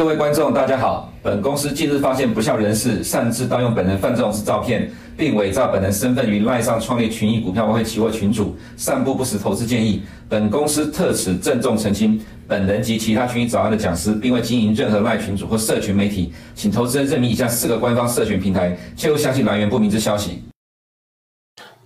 各位观众，大家好。本公司近日发现不肖人士擅自盗用本人范仲式照片，并伪造本人身份于赖上创立群益股票外汇期货群组，散布不实投资建议。本公司特此郑重澄清，本人及其他群益早安的讲师，并未经营任何赖群组或社群媒体，请投资人认明以下四个官方社群平台，切勿相信来源不明之消息。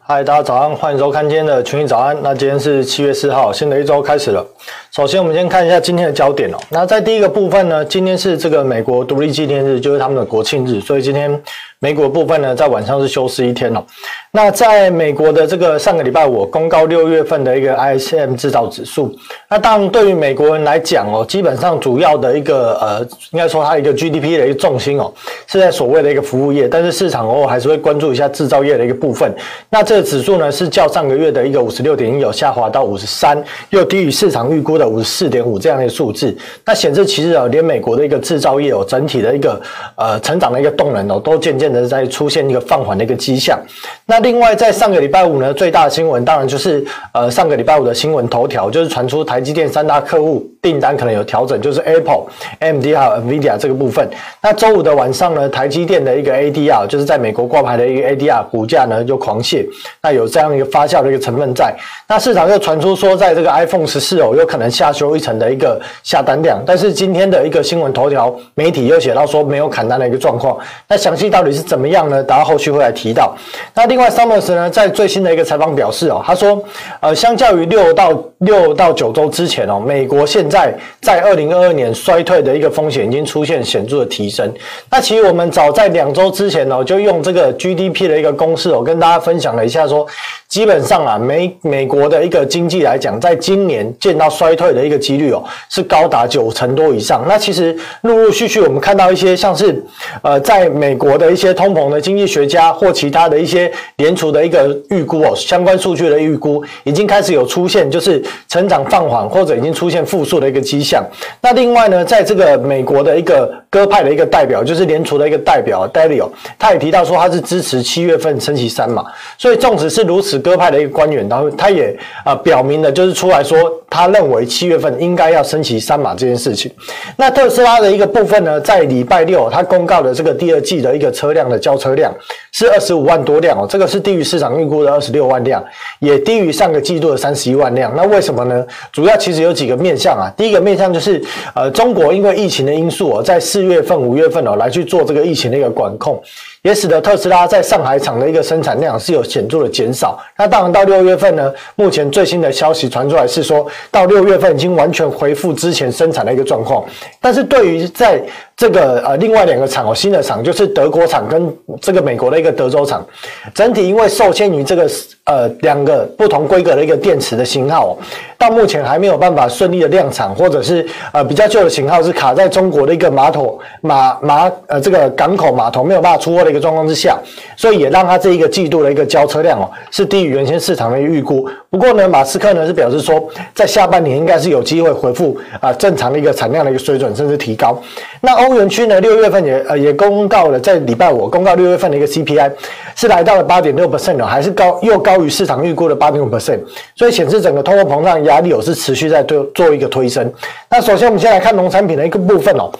嗨，大家早上，欢迎收看今天的群益早安。那今天是七月四号，新的一周开始了。首先，我们先看一下今天的焦点哦。那在第一个部分呢，今天是这个美国独立纪念日，就是他们的国庆日，所以今天。美股部分呢，在晚上是休市一天哦。那在美国的这个上个礼拜五公告六月份的一个 ISM 制造指数，那当然对于美国人来讲哦，基本上主要的一个呃，应该说它一个 GDP 的一个重心哦，是在所谓的一个服务业，但是市场偶尔还是会关注一下制造业的一个部分。那这个指数呢，是较上个月的一个五十六点一有下滑到五十三，又低于市场预估的五十四点五这样的一个数字。那显示其实啊，连美国的一个制造业哦，整体的一个呃成长的一个动能哦，都渐渐。在出现一个放缓的一个迹象。那另外，在上个礼拜五呢，最大的新闻当然就是呃上个礼拜五的新闻头条，就是传出台积电三大客户订单可能有调整，就是 Apple、AMD 还有 NVIDIA 这个部分。那周五的晚上呢，台积电的一个 ADR，就是在美国挂牌的一个 ADR 股价呢就狂泻，那有这样一个发酵的一个成分在。那市场又传出说，在这个 iPhone 十四哦，有可能下修一层的一个下单量。但是今天的一个新闻头条媒体又写到说没有砍单的一个状况。那详细到底是怎么样呢？大家后续会来提到。那另外，Summers 呢，在最新的一个采访表示哦，他说，呃，相较于六到六到九周之前哦，美国现在在二零二二年衰退的一个风险已经出现显著的提升。那其实我们早在两周之前哦，就用这个 GDP 的一个公式哦，跟大家分享了一下说。基本上啊，美美国的一个经济来讲，在今年见到衰退的一个几率哦，是高达九成多以上。那其实陆陆续续我们看到一些像是呃，在美国的一些些通膨的经济学家或其他的一些联储的一个预估哦，相关数据的预估已经开始有出现，就是成长放缓或者已经出现复苏的一个迹象。那另外呢，在这个美国的一个鸽派的一个代表，就是联储的一个代表 Daly 他也提到说他是支持七月份升息三码。所以纵使是如此。鸽派的一个官员，然后他也啊表明了，就是出来说，他认为七月份应该要升息三码这件事情。那特斯拉的一个部分呢，在礼拜六他公告的这个第二季的一个车辆的交车量是二十五万多辆哦，这个是低于市场预估的二十六万辆，也低于上个季度的三十一万辆。那为什么呢？主要其实有几个面向啊。第一个面向就是呃，中国因为疫情的因素哦，在四月份、五月份哦来去做这个疫情的一个管控。也使得特斯拉在上海厂的一个生产量是有显著的减少。那当然到六月份呢，目前最新的消息传出来是说，到六月份已经完全恢复之前生产的一个状况。但是对于在这个呃，另外两个厂哦，新的厂就是德国厂跟这个美国的一个德州厂，整体因为受限于这个呃两个不同规格的一个电池的型号哦，到目前还没有办法顺利的量产，或者是呃比较旧的型号是卡在中国的一个码头码码呃这个港口码头没有办法出货的一个状况之下，所以也让它这一个季度的一个交车量哦是低于原先市场的预估。不过呢，马斯克呢是表示说，在下半年应该是有机会恢复啊正常的一个产量的一个水准，甚至提高。那欧元区呢，六月份也呃也公告了，在礼拜五公告六月份的一个 CPI 是来到了八点六 percent 哦，还是高又高于市场预估的八点五 percent，所以显示整个通货膨胀压力有是持续在做做一个推升。那首先我们先来看农产品的一个部分哦。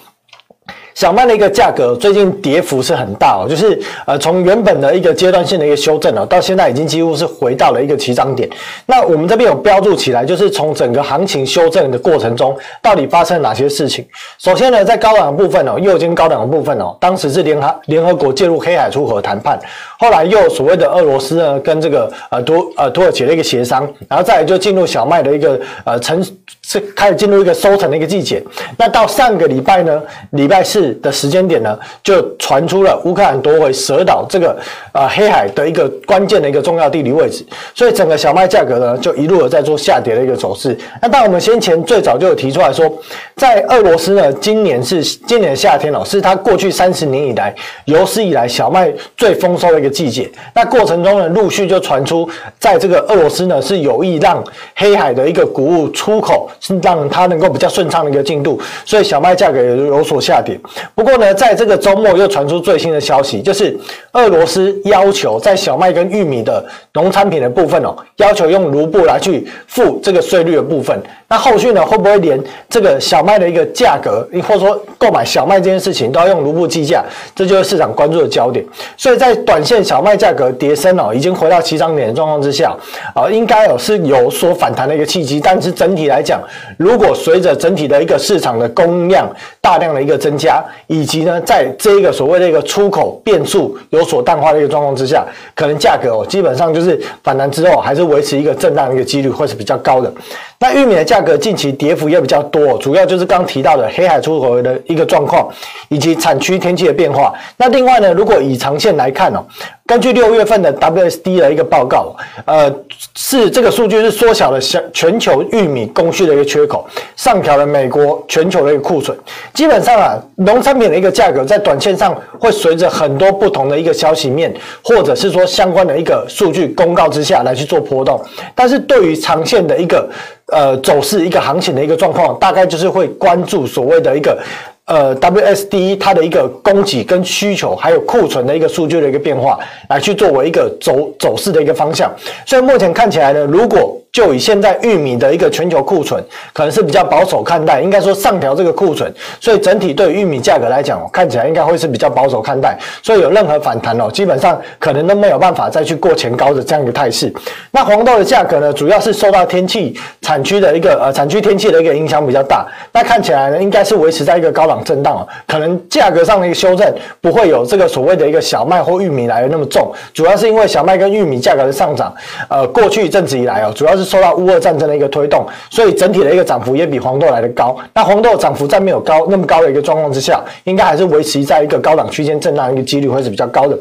小麦的一个价格最近跌幅是很大哦，就是呃从原本的一个阶段性的一个修正哦，到现在已经几乎是回到了一个起涨点。那我们这边有标注起来，就是从整个行情修正的过程中，到底发生了哪些事情？首先呢，在高档部分哦，右肩高档的部分哦，当时是联合联合国介入黑海出口谈判，后来又所谓的俄罗斯呢跟这个呃土呃土耳其的一个协商，然后再来就进入小麦的一个呃成是开始进入一个收成的一个季节。那到上个礼拜呢，礼拜四。的时间点呢，就传出了乌克兰夺回蛇岛这个呃黑海的一个关键的一个重要地理位置，所以整个小麦价格呢就一路的在做下跌的一个走势。那当我们先前最早就有提出来说，在俄罗斯呢，今年是今年夏天哦，是它过去三十年以来有史以来小麦最丰收的一个季节。那过程中呢，陆续就传出，在这个俄罗斯呢是有意让黑海的一个谷物出口是让它能够比较顺畅的一个进度，所以小麦价格也有所下跌。不过呢，在这个周末又传出最新的消息，就是俄罗斯要求在小麦跟玉米的农产品的部分哦，要求用卢布来去付这个税率的部分。那后续呢，会不会连这个小麦的一个价格，或者说购买小麦这件事情都要用卢布计价？这就是市场关注的焦点。所以在短线小麦价格跌升哦，已经回到起涨点的状况之下，啊，应该有是有所反弹的一个契机。但是整体来讲，如果随着整体的一个市场的供应量大量的一个增加，以及呢，在这一个所谓的一个出口变数有所淡化的一个状况之下，可能价格哦，基本上就是反弹之后还是维持一个震荡的一个几率会是比较高的。那玉米的价格近期跌幅也比较多，主要就是刚提到的黑海出口的一个状况，以及产区天气的变化。那另外呢，如果以长线来看哦，根据六月份的 WSD 的一个报告，呃，是这个数据是缩小了全全球玉米供需的一个缺口，上调了美国全球的一个库存。基本上啊，农产品的一个价格在短线上会随着很多不同的一个消息面，或者是说相关的一个数据公告之下来去做波动。但是对于长线的一个呃，走势一个行情的一个状况，大概就是会关注所谓的一个呃 WSD 它的一个供给跟需求，还有库存的一个数据的一个变化，来去作为一个走走势的一个方向。所以目前看起来呢，如果就以现在玉米的一个全球库存，可能是比较保守看待，应该说上调这个库存，所以整体对玉米价格来讲，看起来应该会是比较保守看待，所以有任何反弹哦，基本上可能都没有办法再去过前高的这样一个态势。那黄豆的价格呢，主要是受到天气产区的一个呃产区天气的一个影响比较大，那看起来呢，应该是维持在一个高档震荡哦，可能价格上的一个修正不会有这个所谓的一个小麦或玉米来的那么重，主要是因为小麦跟玉米价格的上涨，呃，过去一阵子以来哦，主要是。受到乌俄战争的一个推动，所以整体的一个涨幅也比黄豆来的高。那黄豆涨幅在没有高那么高的一个状况之下，应该还是维持在一个高档区间震荡一个几率会是比较高的。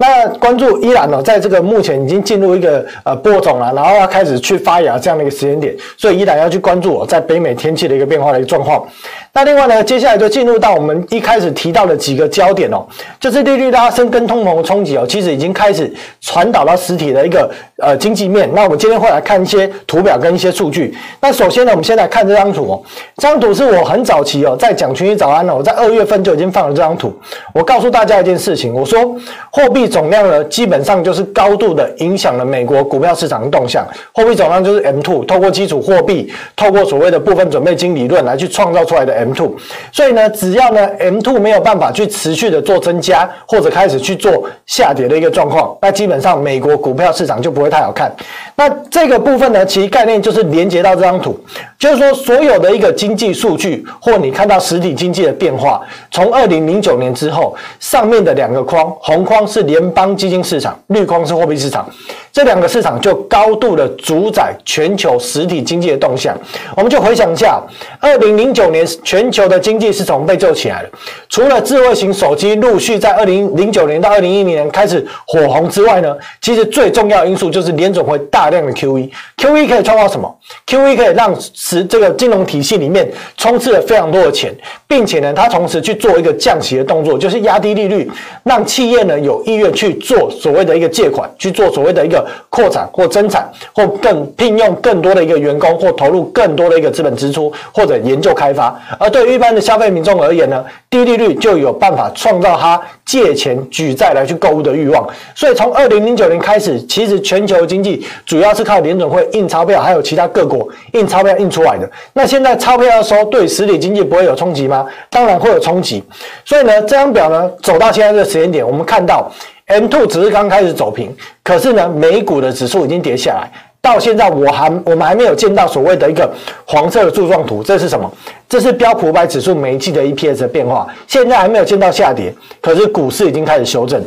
那关注伊朗呢，在这个目前已经进入一个呃播种了，然后要开始去发芽这样的一个时间点，所以伊朗要去关注我在北美天气的一个变化的一个状况。那另外呢，接下来就进入到我们一开始提到的几个焦点哦，就是利率拉升跟通膨的冲击哦，其实已经开始传导到实体的一个呃经济面。那我们今天会来看一些图表跟一些数据。那首先呢，我们先来看这张图哦，这张图是我很早期哦，在讲群益早安哦，我在二月份就已经放了这张图。我告诉大家一件事情，我说货币总量呢，基本上就是高度的影响了美国股票市场的动向。货币总量就是 M two，透过基础货币，透过所谓的部分准备金理论来去创造出来的 M two。所以呢，只要呢 M two 没有办法去持续的做增加，或者开始去做下跌的一个状况，那基本上美国股票市场就不会太好看。那这个部分呢，其实概念就是连接到这张图，就是说所有的一个经济数据，或你看到实体经济的变化，从二零零九年之后，上面的两个框，红框是连联邦基金市场，绿框是货币市场，这两个市场就高度的主宰全球实体经济的动向。我们就回想一下，二零零九年全球的经济是怎么被救起来的？除了智慧型手机陆续在二零零九年到二零一零年开始火红之外呢，其实最重要因素就是联总会大量的 QE。QE 可以创造什么？QE 可以让使这个金融体系里面充斥了非常多的钱，并且呢，它同时去做一个降息的动作，就是压低利率，让企业呢有意愿。去做所谓的一个借款，去做所谓的一个扩产或增产，或更聘用更多的一个员工，或投入更多的一个资本支出，或者研究开发。而对于一般的消费民众而言呢，低利率就有办法创造他借钱举债来去购物的欲望。所以从二零零九年开始，其实全球经济主要是靠联准会印钞票，还有其他各国印钞票印出来的。那现在钞票要收，对实体经济不会有冲击吗？当然会有冲击。所以呢，这张表呢走到现在这个时间点，我们看到。M2 只是刚开始走平，可是呢，美股的指数已经跌下来。到现在，我还我们还没有见到所谓的一个黄色的柱状图，这是什么？这是标普五百指数每一季的 EPS 的变化。现在还没有见到下跌，可是股市已经开始修正，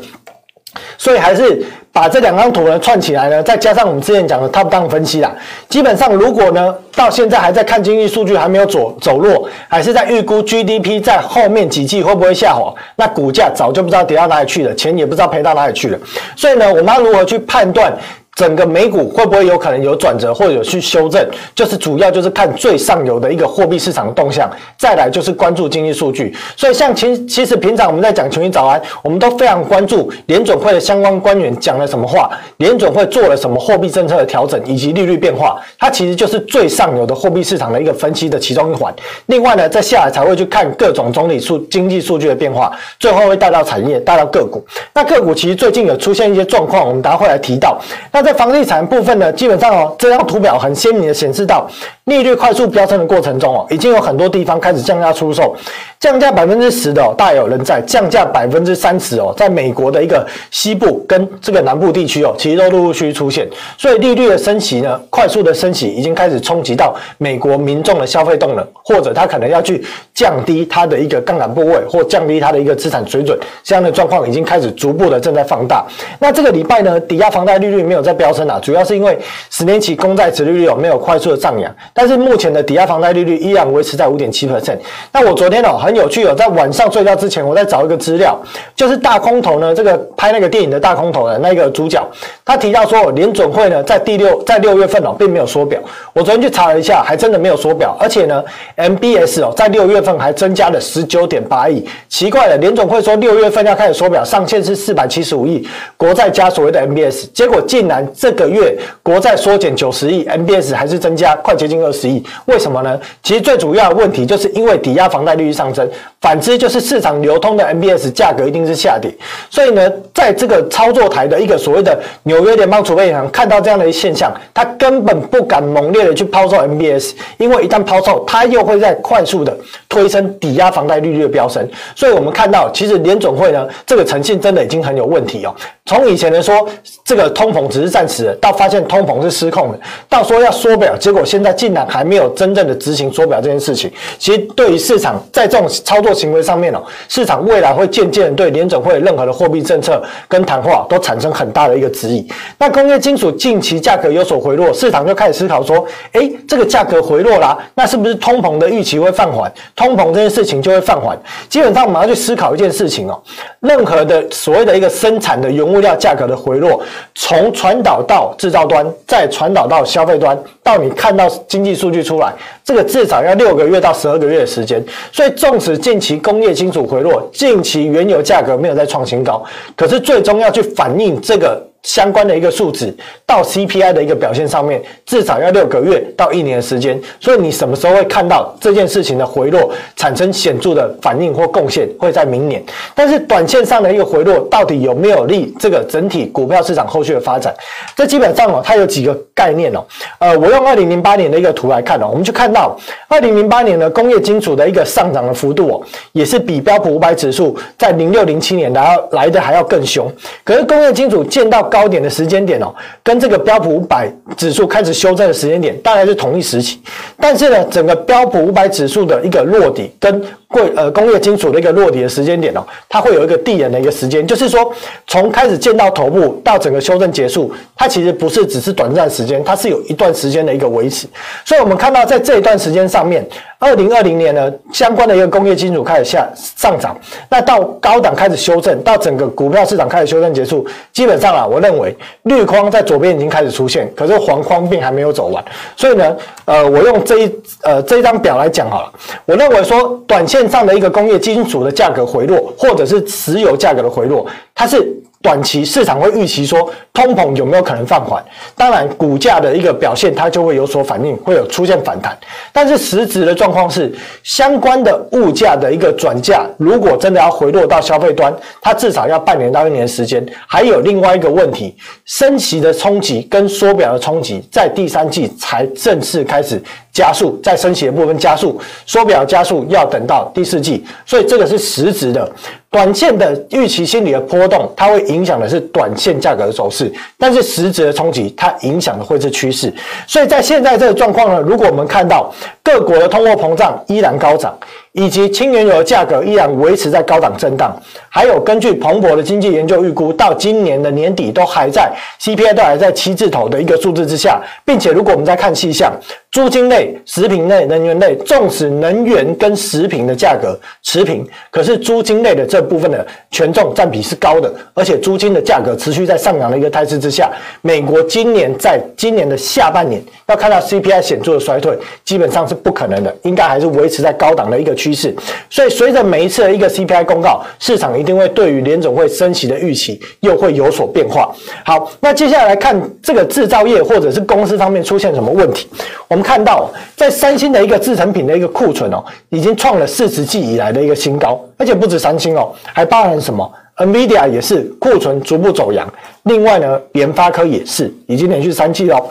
所以还是。把这两张图呢串起来呢，再加上我们之前讲的 top down 分析啦，基本上如果呢到现在还在看经济数据还没有走走弱，还是在预估 GDP 在后面几季会不会下滑，那股价早就不知道跌到哪里去了，钱也不知道赔到哪里去了。所以呢，我们要如何去判断整个美股会不会有可能有转折或者有去修正，就是主要就是看最上游的一个货币市场的动向，再来就是关注经济数据。所以像其其实平常我们在讲群益早安，我们都非常关注联准会的相关官员讲了什么话，联准会做了什么货币政策的调整以及利率变化，它其实就是最上游的货币市场的一个分析的其中一环。另外呢，在下来才会去看各种总体数经济数据的变化，最后会带到产业，带到个股。那个股其实最近有出现一些状况，我们等下会来提到。那在房地产部分呢，基本上哦，这张图表很鲜明的显示到，利率快速飙升的过程中哦，已经有很多地方开始降价出售。降价百分之十的哦，大有人在；降价百分之三十哦，在美国的一个西部跟这个南部地区哦，其实都陆陆续续出现。所以利率的升息呢，快速的升息已经开始冲击到美国民众的消费动能，或者他可能要去降低他的一个杠杆部位，或降低他的一个资产水准。这样的状况已经开始逐步的正在放大。那这个礼拜呢，抵押房贷利率没有在飙升啊，主要是因为十年期公债殖利率哦没有快速的上扬，但是目前的抵押房贷利率依然维持在五点七 percent。那我昨天哦很有趣哦，在晚上睡觉之前，我在找一个资料，就是大空头呢，这个拍那个电影的大空头的那个主角，他提到说，联准会呢在第六在六月份哦，并没有缩表。我昨天去查了一下，还真的没有缩表，而且呢，MBS 哦在六月份还增加了十九点八亿。奇怪了，联准会说六月份要开始缩表，上限是四百七十五亿国债加所谓的 MBS，结果竟然这个月国债缩减九十亿，MBS 还是增加快接近二十亿，为什么呢？其实最主要的问题就是因为抵押房贷利率上升。反之，就是市场流通的 MBS 价格一定是下跌，所以呢，在这个操作台的一个所谓的纽约联邦储备银行看到这样的一现象，他根本不敢猛烈的去抛售 MBS，因为一旦抛售，它又会在快速的推升抵押房贷利率的飙升。所以我们看到，其实联总会呢，这个诚信真的已经很有问题哦。从以前的说这个通膨只是暂时的，到发现通膨是失控的，到说要缩表，结果现在竟然还没有真正的执行缩表这件事情。其实对于市场在这种操作。行为上面哦，市场未来会渐渐对联准会任何的货币政策跟谈话都产生很大的一个质疑。那工业金属近期价格有所回落，市场就开始思考说，诶，这个价格回落啦，那是不是通膨的预期会放缓？通膨这件事情就会放缓。基本上我们要去思考一件事情哦，任何的所谓的一个生产的原物料价格的回落，从传导到制造端，再传导到消费端，到你看到经济数据出来，这个至少要六个月到十二个月的时间。所以纵使近期工业金属回落，近期原油价格没有再创新高，可是最终要去反映这个。相关的一个数值到 CPI 的一个表现上面，至少要六个月到一年的时间。所以你什么时候会看到这件事情的回落产生显著的反应或贡献，会在明年。但是短线上的一个回落，到底有没有利这个整体股票市场后续的发展？这基本上哦，它有几个概念哦。呃，我用二零零八年的一个图来看哦，我们就看到二零零八年的工业金属的一个上涨的幅度哦，也是比标普五百指数在零六零七年来要来的还要更凶。可是工业金属见到高点的时间点哦，跟这个标普五百指数开始修正的时间点大概是同一时期，但是呢，整个标普五百指数的一个落底跟贵呃工业金属的一个落底的时间点哦，它会有一个递延的一个时间，就是说从开始见到头部到整个修正结束，它其实不是只是短暂时间，它是有一段时间的一个维持。所以我们看到在这一段时间上面，二零二零年呢，相关的一个工业金属开始下上涨，那到高档开始修正，到整个股票市场开始修正结束，基本上啊，我认为绿框在左边已经开始出现，可是黄框并还没有走完。所以呢，呃，我用这一呃这一张表来讲好了，我认为说短线。线上的一个工业金属的价格回落，或者是石油价格的回落，它是。短期市场会预期说通膨有没有可能放缓？当然，股价的一个表现它就会有所反应，会有出现反弹。但是实质的状况是，相关的物价的一个转嫁，如果真的要回落到消费端，它至少要半年到一年时间。还有另外一个问题，升息的冲击跟缩表的冲击，在第三季才正式开始加速，在升息的部分加速，缩表加速要等到第四季。所以这个是实质的。短线的预期心理的波动，它会影响的是短线价格的走势，但是实质的冲击，它影响的会是趋势。所以在现在这个状况呢，如果我们看到各国的通货膨胀依然高涨，以及轻原油的价格依然维持在高档震荡，还有根据彭博的经济研究预估，到今年的年底都还在 CPI 都还在七字头的一个数字之下，并且如果我们再看细项，租金类、食品类、能源类，纵使能源跟食品的价格持平，可是租金类的这部分的权重占比是高的，而且租金的价格持续在上扬的一个态势之下，美国今年在今年的下半年要看到 CPI 显著的衰退，基本上是不可能的，应该还是维持在高档的一个趋势。所以随着每一次的一个 CPI 公告，市场一定会对于联总会升息的预期又会有所变化。好，那接下来看这个制造业或者是公司方面出现什么问题，我们。看到在三星的一个制成品的一个库存哦，已经创了四十季以来的一个新高，而且不止三星哦，还包含什么？NVIDIA 也是库存逐步走扬，另外呢，联发科也是已经连续三季哦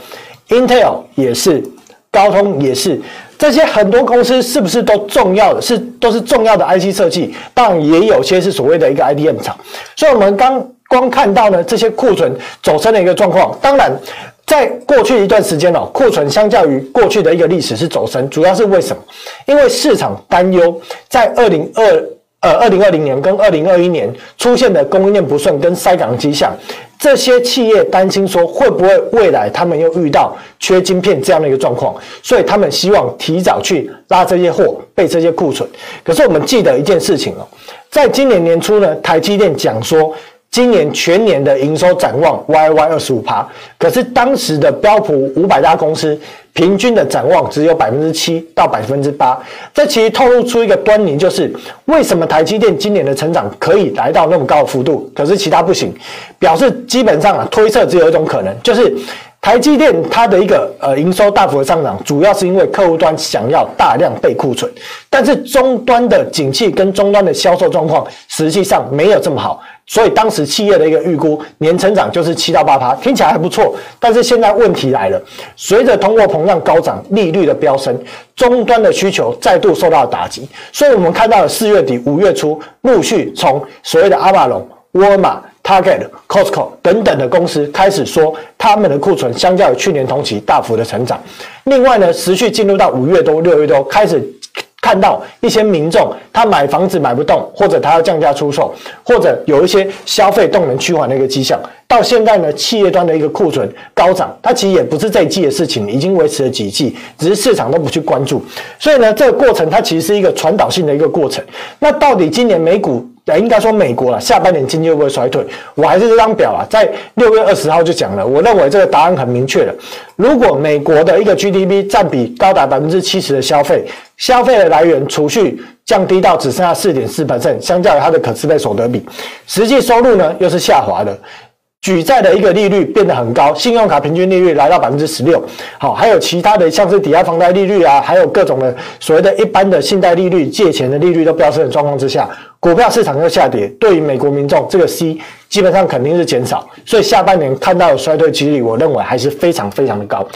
，Intel 也是，高通也是，这些很多公司是不是都重要的？是都是重要的 IC 设计，当然也有些是所谓的一个 IDM 厂，所以我们刚光看到呢这些库存走升的一个状况，当然。在过去一段时间哦，库存相较于过去的一个历史是走升，主要是为什么？因为市场担忧在二零二呃二零二零年跟二零二一年出现的供应链不顺跟塞港迹象，这些企业担心说会不会未来他们又遇到缺晶片这样的一个状况，所以他们希望提早去拉这些货备这些库存。可是我们记得一件事情哦，在今年年初呢，台积电讲说。今年全年的营收展望 Y Y 二十五趴，可是当时的标普五百大公司平均的展望只有百分之七到百分之八，这其实透露出一个端倪，就是为什么台积电今年的成长可以来到那么高的幅度，可是其他不行，表示基本上啊推测只有一种可能，就是。台积电它的一个呃营收大幅的上涨，主要是因为客户端想要大量备库存，但是终端的景气跟终端的销售状况实际上没有这么好，所以当时企业的一个预估年成长就是七到八趴，听起来还不错。但是现在问题来了，随着通货膨胀高涨、利率的飙升，终端的需求再度受到打击，所以我们看到了四月底、五月初陆续从所谓的阿玛龙、沃尔玛。Target、Costco 等等的公司开始说，他们的库存相较于去年同期大幅的成长。另外呢，持续进入到五月多、六月多，开始看到一些民众他买房子买不动，或者他要降价出售，或者有一些消费动能趋缓的一个迹象。到现在呢，企业端的一个库存高涨，它其实也不是这一季的事情，已经维持了几季，只是市场都不去关注。所以呢，这个过程它其实是一个传导性的一个过程。那到底今年美股？应该说美国了，下半年经济会不会衰退？我还是这张表啊，在六月二十号就讲了，我认为这个答案很明确了。如果美国的一个 GDP 占比高达百分之七十的消费，消费的来源储蓄降低到只剩下四点四百分相较于它的可支配所得比，实际收入呢又是下滑的。举债的一个利率变得很高，信用卡平均利率来到百分之十六。好，还有其他的像是抵押房贷利率啊，还有各种的所谓的一般的信贷利率、借钱的利率都飙升的状况之下，股票市场又下跌，对于美国民众这个 C 基本上肯定是减少，所以下半年看到的衰退几率，我认为还是非常非常的高。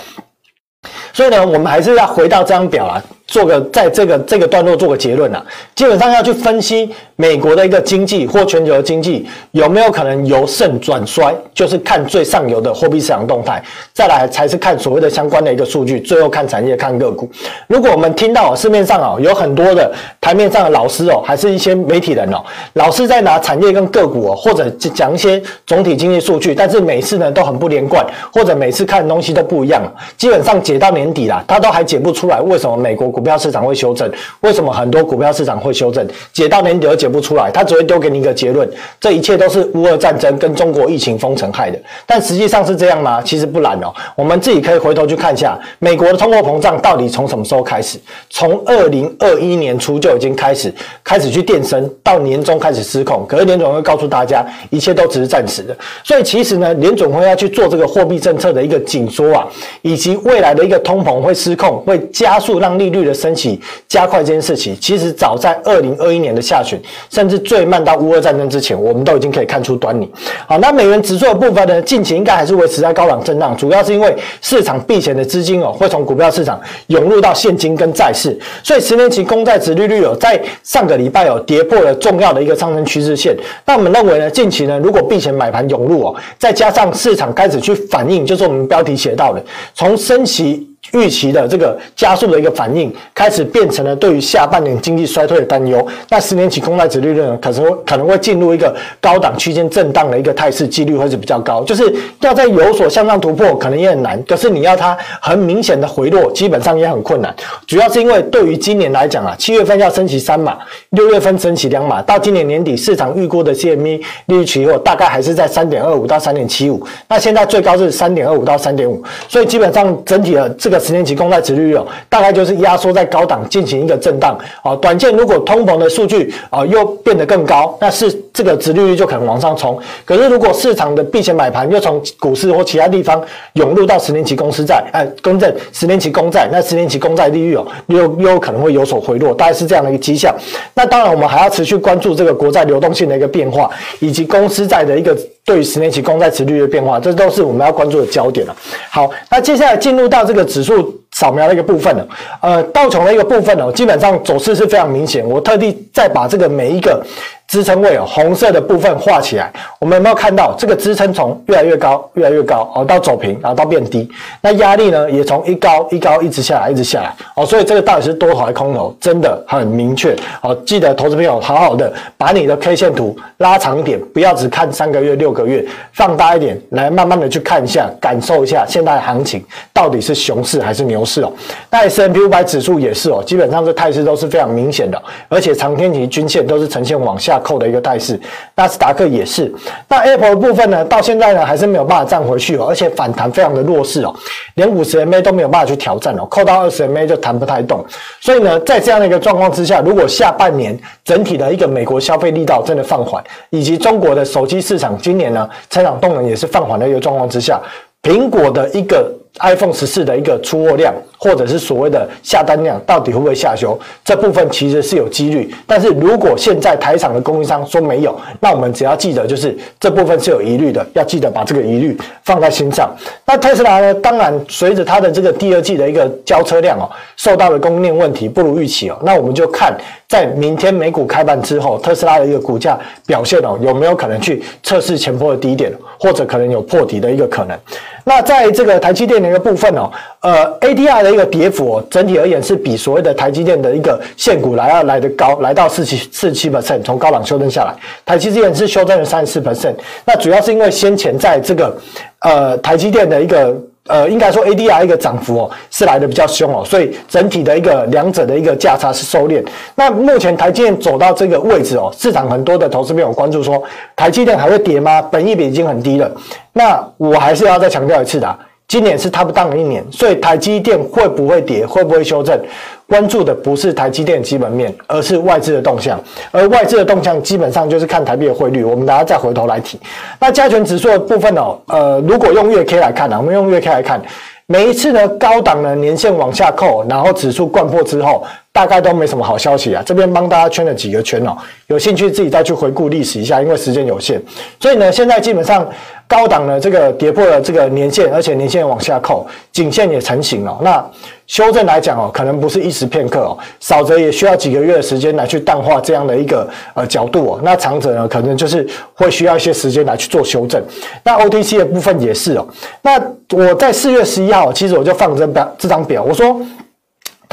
所以呢，我们还是要回到这张表啊。做个在这个这个段落做个结论啊，基本上要去分析美国的一个经济或全球的经济有没有可能由盛转衰，就是看最上游的货币市场动态，再来才是看所谓的相关的一个数据，最后看产业看个股。如果我们听到市面上啊有很多的台面上的老师哦，还是一些媒体人哦，老是在拿产业跟个股哦，或者讲一些总体经济数据，但是每次呢都很不连贯，或者每次看的东西都不一样，基本上解到年底啦，他都还解不出来为什么美国股票市场会修正，为什么很多股票市场会修正？解到年底都解不出来，他只会丢给你一个结论：这一切都是乌俄战争跟中国疫情封城害的。但实际上是这样吗？其实不然哦。我们自己可以回头去看一下，美国的通货膨胀到底从什么时候开始？从二零二一年初就已经开始开始去垫升，到年终开始失控。可是联总会告诉大家，一切都只是暂时的。所以其实呢，联总会要去做这个货币政策的一个紧缩啊，以及未来的一个通膨会失控，会加速让利率的升息加快这件事情，其实早在二零二一年的下旬，甚至最慢到乌俄战争之前，我们都已经可以看出端倪。好，那美元指数的部分呢，近期应该还是维持在高档震荡，主要是因为市场避险的资金哦，会从股票市场涌入到现金跟债市，所以十年期公债殖利率有在上个礼拜有跌破了重要的一个上升趋势线。那我们认为呢，近期呢，如果避险买盘涌入哦，再加上市场开始去反映，就是我们标题写到的，从升息。预期的这个加速的一个反应，开始变成了对于下半年经济衰退的担忧。那十年期公债殖利率呢，可能可能会进入一个高档区间震荡的一个态势，几率会是比较高。就是要在有所向上突破，可能也很难。可是你要它很明显的回落，基本上也很困难。主要是因为对于今年来讲啊，七月份要升息三码，六月份升息两码，到今年年底市场预估的 CME 利率期货大概还是在三点二五到三点七五。那现在最高是三点二五到三点五，所以基本上整体的这个。十年期公债殖利率哦，大概就是压缩在高档进行一个震荡哦。短线如果通膨的数据啊又变得更高，那是这个殖利率就可能往上冲。可是如果市场的避险买盘又从股市或其他地方涌入到十年期公司债，哎，更正十年期公债，那十年期公债利率哦又又有可能会有所回落，大概是这样的一个迹象。那当然我们还要持续关注这个国债流动性的一个变化，以及公司债的一个。对于十年期公债殖利率的变化，这都是我们要关注的焦点了。好，那接下来进入到这个指数扫描的一个部分了。呃，道琼的一个部分呢，基本上走势是非常明显。我特地再把这个每一个。支撑位哦，红色的部分画起来，我们有没有看到这个支撑从越来越高，越来越高哦，到走平，然后到变低。那压力呢，也从一高一高一直下来，一直下来哦。所以这个到底是多头还是空头，真的很明确哦。记得投资朋友好好的把你的 K 线图拉长一点，不要只看三个月、六个月，放大一点来慢慢的去看一下，感受一下现在的行情到底是熊市还是牛市哦。那 S&P 500指数也是哦，基本上这态势都是非常明显的，而且长天期均线都是呈现往下。扣的一个态势，纳斯达克也是。那 Apple 的部分呢，到现在呢还是没有办法站回去哦，而且反弹非常的弱势哦，连五十 MA 都没有办法去挑战哦，扣到二十 MA 就弹不太动。所以呢，在这样的一个状况之下，如果下半年整体的一个美国消费力道真的放缓，以及中国的手机市场今年呢成长动能也是放缓的一个状况之下，苹果的一个 iPhone 十四的一个出货量，或者是所谓的下单量，到底会不会下修？这部分其实是有几率。但是如果现在台厂的供应商说没有，那我们只要记得，就是这部分是有疑虑的，要记得把这个疑虑放在心上。那特斯拉呢？当然，随着它的这个第二季的一个交车量哦，受到了供应链问题不如预期哦，那我们就看在明天美股开盘之后，特斯拉的一个股价表现哦，有没有可能去测试前波的低点，或者可能有破底的一个可能。那在这个台积电的一个部分哦，呃，ADR 的一个跌幅哦，整体而言是比所谓的台积电的一个现股来要来得高，来到四七四七 percent，从高档修正下来，台积电是修正了三十四 percent。那主要是因为先前在这个呃台积电的一个。呃，应该说 ADR 一个涨幅哦，是来的比较凶哦，所以整体的一个两者的一个价差是收敛。那目前台积电走到这个位置哦，市场很多的投资朋友关注说，台积电还会跌吗？本益比已经很低了。那我还是要再强调一次的。今年是 top down 的一年，所以台积电会不会跌，会不会修正？关注的不是台积电基本面，而是外资的动向。而外资的动向基本上就是看台币的汇率。我们大家再回头来提。那加权指数的部分哦，呃，如果用月 K 来看呢，我们用月 K 来看，每一次呢高档的年线往下扣，然后指数掼破之后。大概都没什么好消息啊，这边帮大家圈了几个圈哦，有兴趣自己再去回顾历史一下，因为时间有限，所以呢，现在基本上高档呢这个跌破了这个年线，而且年线往下扣，颈线也成型了。那修正来讲哦，可能不是一时片刻哦，少则也需要几个月的时间来去淡化这样的一个呃角度哦，那长者呢可能就是会需要一些时间来去做修正。那 OTC 的部分也是哦，那我在四月十一号，其实我就放这表这张表，我说。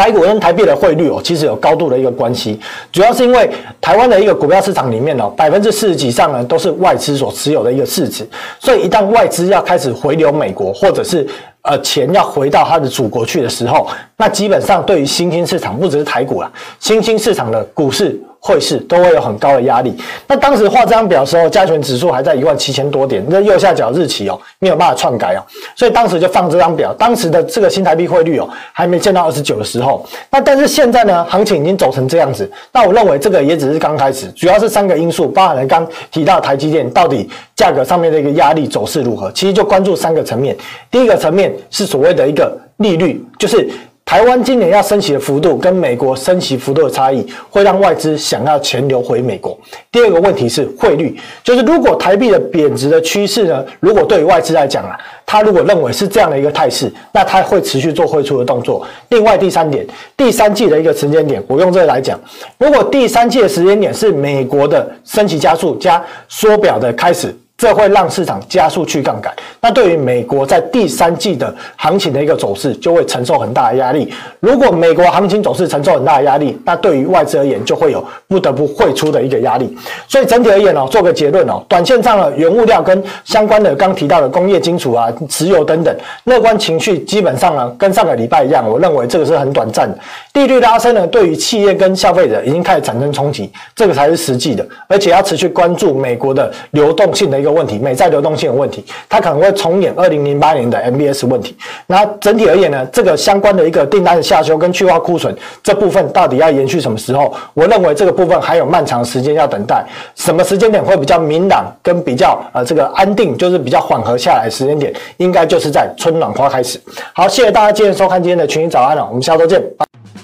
台股跟台币的汇率哦，其实有高度的一个关系，主要是因为台湾的一个股票市场里面哦，百分之四十几以上呢都是外资所持有的一个市值，所以一旦外资要开始回流美国，或者是呃钱要回到他的祖国去的时候，那基本上对于新兴市场，不只是台股啊，新兴市场的股市。汇市都会有很高的压力。那当时画这张表的时候，加权指数还在一万七千多点，那右下角日期哦，没有办法篡改哦，所以当时就放这张表。当时的这个新台币汇率哦，还没见到二十九的时候。那但是现在呢，行情已经走成这样子。那我认为这个也只是刚开始，主要是三个因素，包含了刚提到台积电到底价格上面的一个压力走势如何。其实就关注三个层面。第一个层面是所谓的一个利率，就是。台湾今年要升息的幅度跟美国升息幅度的差异，会让外资想要钱流回美国。第二个问题是汇率，就是如果台币的贬值的趋势呢，如果对于外资来讲啊，他如果认为是这样的一个态势，那他会持续做汇出的动作。另外第三点，第三季的一个时间点，我用这个来讲，如果第三季的时间点是美国的升息加速加缩表的开始。这会让市场加速去杠杆。那对于美国在第三季的行情的一个走势，就会承受很大的压力。如果美国行情走势承受很大的压力，那对于外资而言，就会有不得不汇出的一个压力。所以整体而言哦，做个结论哦，短线上的原物料跟相关的刚提到的工业金属啊、石油等等，乐观情绪基本上呢，跟上个礼拜一样，我认为这个是很短暂的。利率拉升呢，对于企业跟消费者已经开始产生冲击，这个才是实际的，而且要持续关注美国的流动性的一个问题，美债流动性有问题，它可能会重演二零零八年的 MBS 问题。那整体而言呢，这个相关的一个订单的下修跟去化库存这部分到底要延续什么时候？我认为这个部分还有漫长时间要等待。什么时间点会比较明朗跟比较呃这个安定，就是比较缓和下来时间点，应该就是在春暖花开始。好，谢谢大家今天收看今天的群益早安了，我们下周见。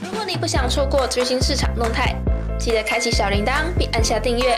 如果你不想错过最新市场动态，记得开启小铃铛并按下订阅。